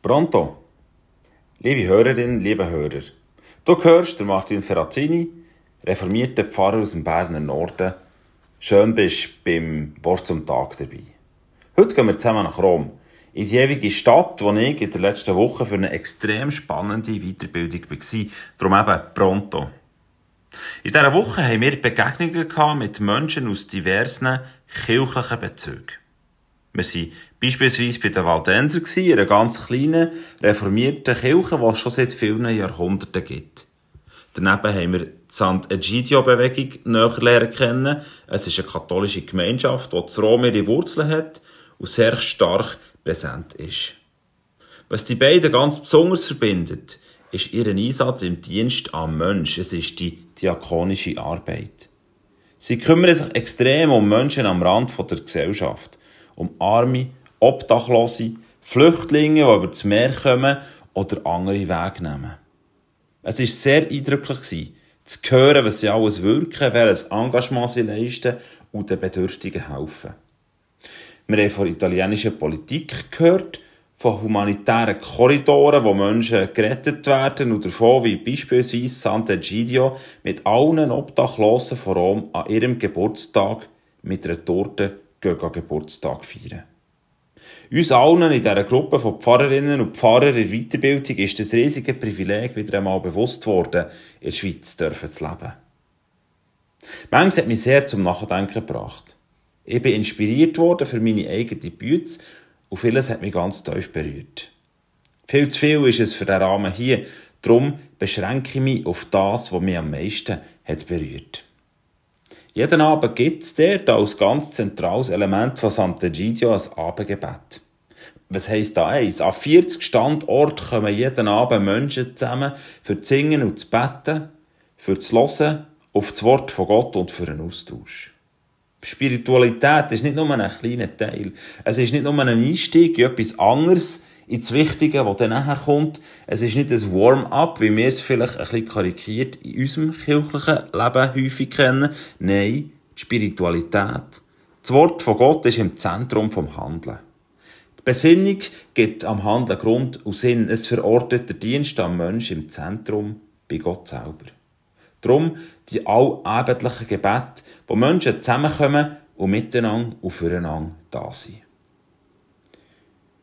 Pronto. Liebe Hörerinnen, liebe Hörer. Du hörst Martin Ferrazzini, reformierter Pfarrer aus dem Berner Norden. Schön bist du beim Wort zum Tag dabei. Heute gehen wir zusammen nach Rom, in die ewige Stadt, wo ich in der letzten Woche für eine extrem spannende Weiterbildung war. Darum eben Pronto. In dieser Woche haben wir Begegnungen mit Menschen aus diversen kirchlichen Bezügen. Wir waren beispielsweise bei den Waldenser, einer ganz kleinen, reformierten Kirche, die es schon seit vielen Jahrhunderten gibt. Daneben haben wir die Sant'Egidio-Bewegung näher lernen kennen. Es ist eine katholische Gemeinschaft, die zu Rom ihre Wurzeln hat und sehr stark präsent ist. Was die beiden ganz besonders verbindet, ist ihr Einsatz im Dienst am Mensch. Es ist die diakonische Arbeit. Sie kümmern sich extrem um Menschen am Rand der Gesellschaft um Arme, Obdachlose, Flüchtlinge, die über das Meer kommen oder andere Wege nehmen. Es war sehr eindrücklich, zu hören, was sie alles wirken, welches Engagement sie leisten und den Bedürftigen helfen. Wir haben von italienischer Politik gehört, von humanitären Korridoren, wo Menschen gerettet werden und davon, wie beispielsweise Sant'Egidio mit allen Obdachlosen von Rom an ihrem Geburtstag mit einer Torte Geburtstag feiern. Uns allen in dieser Gruppe von Pfarrerinnen und Pfarrern in Weiterbildung ist das riesige Privileg wieder einmal bewusst worden, in der Schweiz dürfen zu leben. Manches hat mich sehr zum Nachdenken gebracht. Ich bin inspiriert worden für meine eigene Bütze und vieles hat mich ganz tief berührt. Viel zu viel ist es für den Rahmen hier, darum beschränke ich mich auf das, was mich am meisten hat berührt. Jeden Abend gibt es dort als ganz zentrales Element von Sant'Egidio ein Abendgebet. Was heisst da eins? An 40 Standorten kommen jeden Abend Menschen zusammen für zu singen und zu beten, für zu hören auf das Wort von Gott und für einen Austausch. Spiritualität ist nicht nur ein kleiner Teil. Es ist nicht nur ein Einstieg in etwas anderes, ins Wichtige, was dann nachher kommt. Es ist nicht ein Warm-up, wie wir es vielleicht ein bisschen karikiert in unserem kirchlichen Leben häufig kennen. Nein, die Spiritualität. Das Wort von Gott ist im Zentrum vom Handeln. Die Besinnung gibt am Handeln Grund und Sinn. Es verortet der Dienst am Menschen im Zentrum bei Gott selber. Darum die allabendlichen Gebete, wo Menschen zusammenkommen und miteinander und füreinander da sind.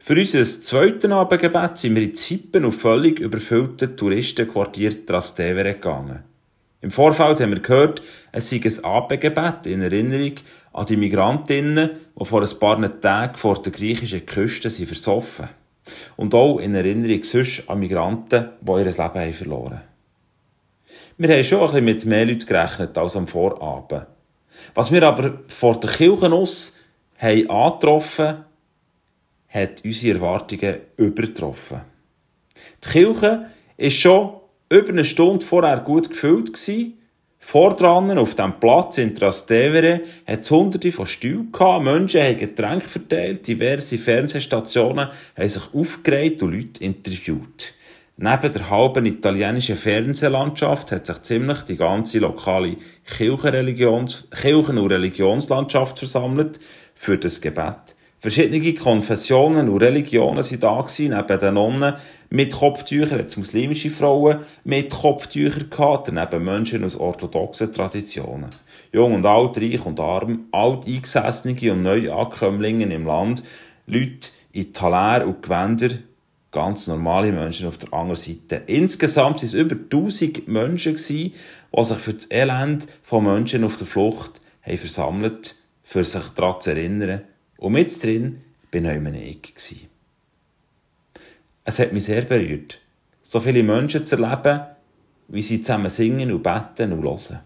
Für unser zweites Abendgebet sind wir in Zippen auf völlig überfüllten Touristenquartier Trastevere gegangen. Im Vorfeld haben wir gehört, es sei ein Abendgebet in Erinnerung an die Migrantinnen, die vor ein paar Tagen vor der griechischen Küste sind versoffen. Und auch in Erinnerung sonst an Migranten, die ihr Leben haben verloren Wir haben schon ein bisschen mit mehr Leuten gerechnet als am Vorabend. Was wir aber vor der Kirche aus haben angetroffen, hat unsere Erwartungen übertroffen. Die Kirche war schon über eine Stunde vorher gut gefüllt. Gewesen. Vordran auf dem Platz in Trastevere hat es hunderte von Stühlen gehabt. Menschen haben Getränke verteilt, diverse Fernsehstationen haben sich aufgeregt und Leute interviewt. Neben der halben italienischen Fernsehlandschaft hat sich ziemlich die ganze lokale Kirchen- und Religionslandschaft versammelt für das Gebet. Verschiedene Konfessionen und Religionen sind da gewesen, neben den Nonnen mit Kopftüchern, jetzt muslimische Frauen mit Kopftüchern gehabt, daneben Menschen aus orthodoxen Traditionen. Jung und alt, reich und arm, alt Eingesessene und Neuankömmlinge im Land, Leute in Taler und Gewänder, ganz normale Menschen auf der anderen Seite. Insgesamt waren es über 1000 Menschen die sich für das Elend von Menschen auf der Flucht haben versammelt, für sich daran zu erinnern, und mit drin bin ich ich. Es hat mich sehr berührt, so viele Menschen zu erleben, wie sie zusammen singen und beten und hören.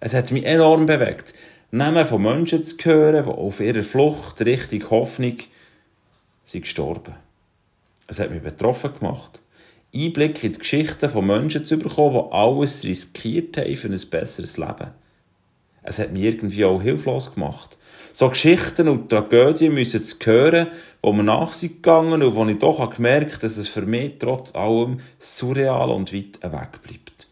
Es hat mich enorm bewegt, Namen von Menschen zu hören, die auf ihrer Flucht Richtung Hoffnung sind gestorben. Es hat mich betroffen gemacht, Einblick in die Geschichten von Menschen zu bekommen, die alles riskiert haben für ein besseres Leben. Es hat mich irgendwie auch hilflos gemacht, so Geschichten und Tragödien müssen zu hören, wo mir nach sind gegangen und wo ich doch gemerkt habe, dass es für mich trotz allem surreal und weit weg bleibt.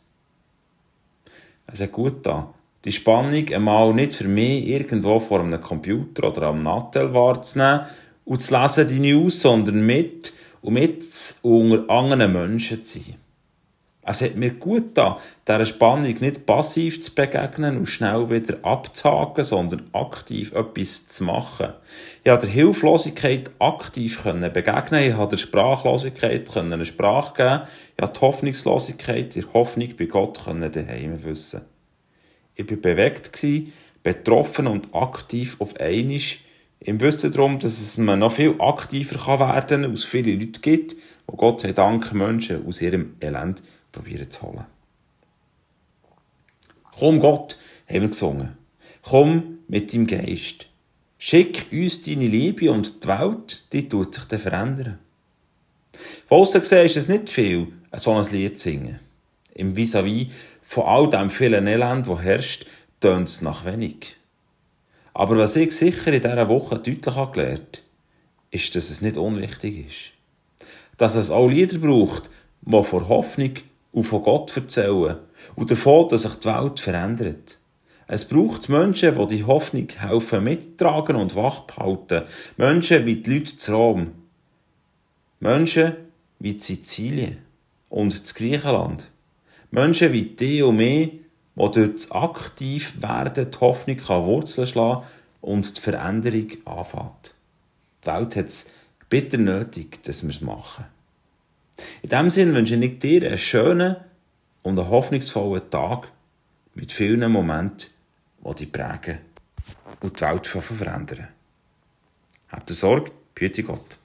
Es hat gut da. Die Spannung einmal nicht für mich irgendwo vor einem Computer oder am Nattel wahrzunehmen und zu lesen die News, sondern mit und mit unter anderen Menschen zu sein. Es hat mir gut getan, dieser Spannung nicht passiv zu begegnen und schnell wieder abzuhaken, sondern aktiv etwas zu machen. Ich konnte der Hilflosigkeit aktiv begegnen, ich konnte der Sprachlosigkeit eine Sprache geben, ich konnte die Hoffnungslosigkeit, die Hoffnung bei Gott daheim wissen. Ich war bewegt, betroffen und aktiv auf einmal, im Wissen darum, dass es man noch viel aktiver werden kann, als viele Leute gibt, die Gott sei Dank Menschen aus ihrem Elend probieren zu holen. Komm Gott, haben wir gesungen. Komm mit deinem Geist. Schick uns deine Liebe und die Welt, die tut sich dann verändern. Von aussen gesehen ist es nicht viel, so ein Lied zu singen. Im Vis-à-vis von all dem vielen Elend, das herrscht, tönt es nach wenig. Aber was ich sicher in dieser Woche deutlich gelernt habe, ist, dass es nicht unwichtig ist. Dass es auch Lieder braucht, die vor Hoffnung und von Gott erzählen und davon, dass sich die Welt verändert. Es braucht Menschen, die die Hoffnung helfen mittragen und wach behalten. Menschen wie die Leute zu Rom. Menschen wie Sizilien und das Griechenland. Menschen wie die und mich, die durch das Aktivwerden die Hoffnung Wurzeln schlagen und die Veränderung anfängt. Die Welt hat es bitter nötig, dass wir es machen. In diesem Sinne wünsche ich dir einen schönen und einen hoffnungsvollen Tag mit vielen Momenten, die dich prägen und die Welt verändern. Habt Sorge, behüte Gott.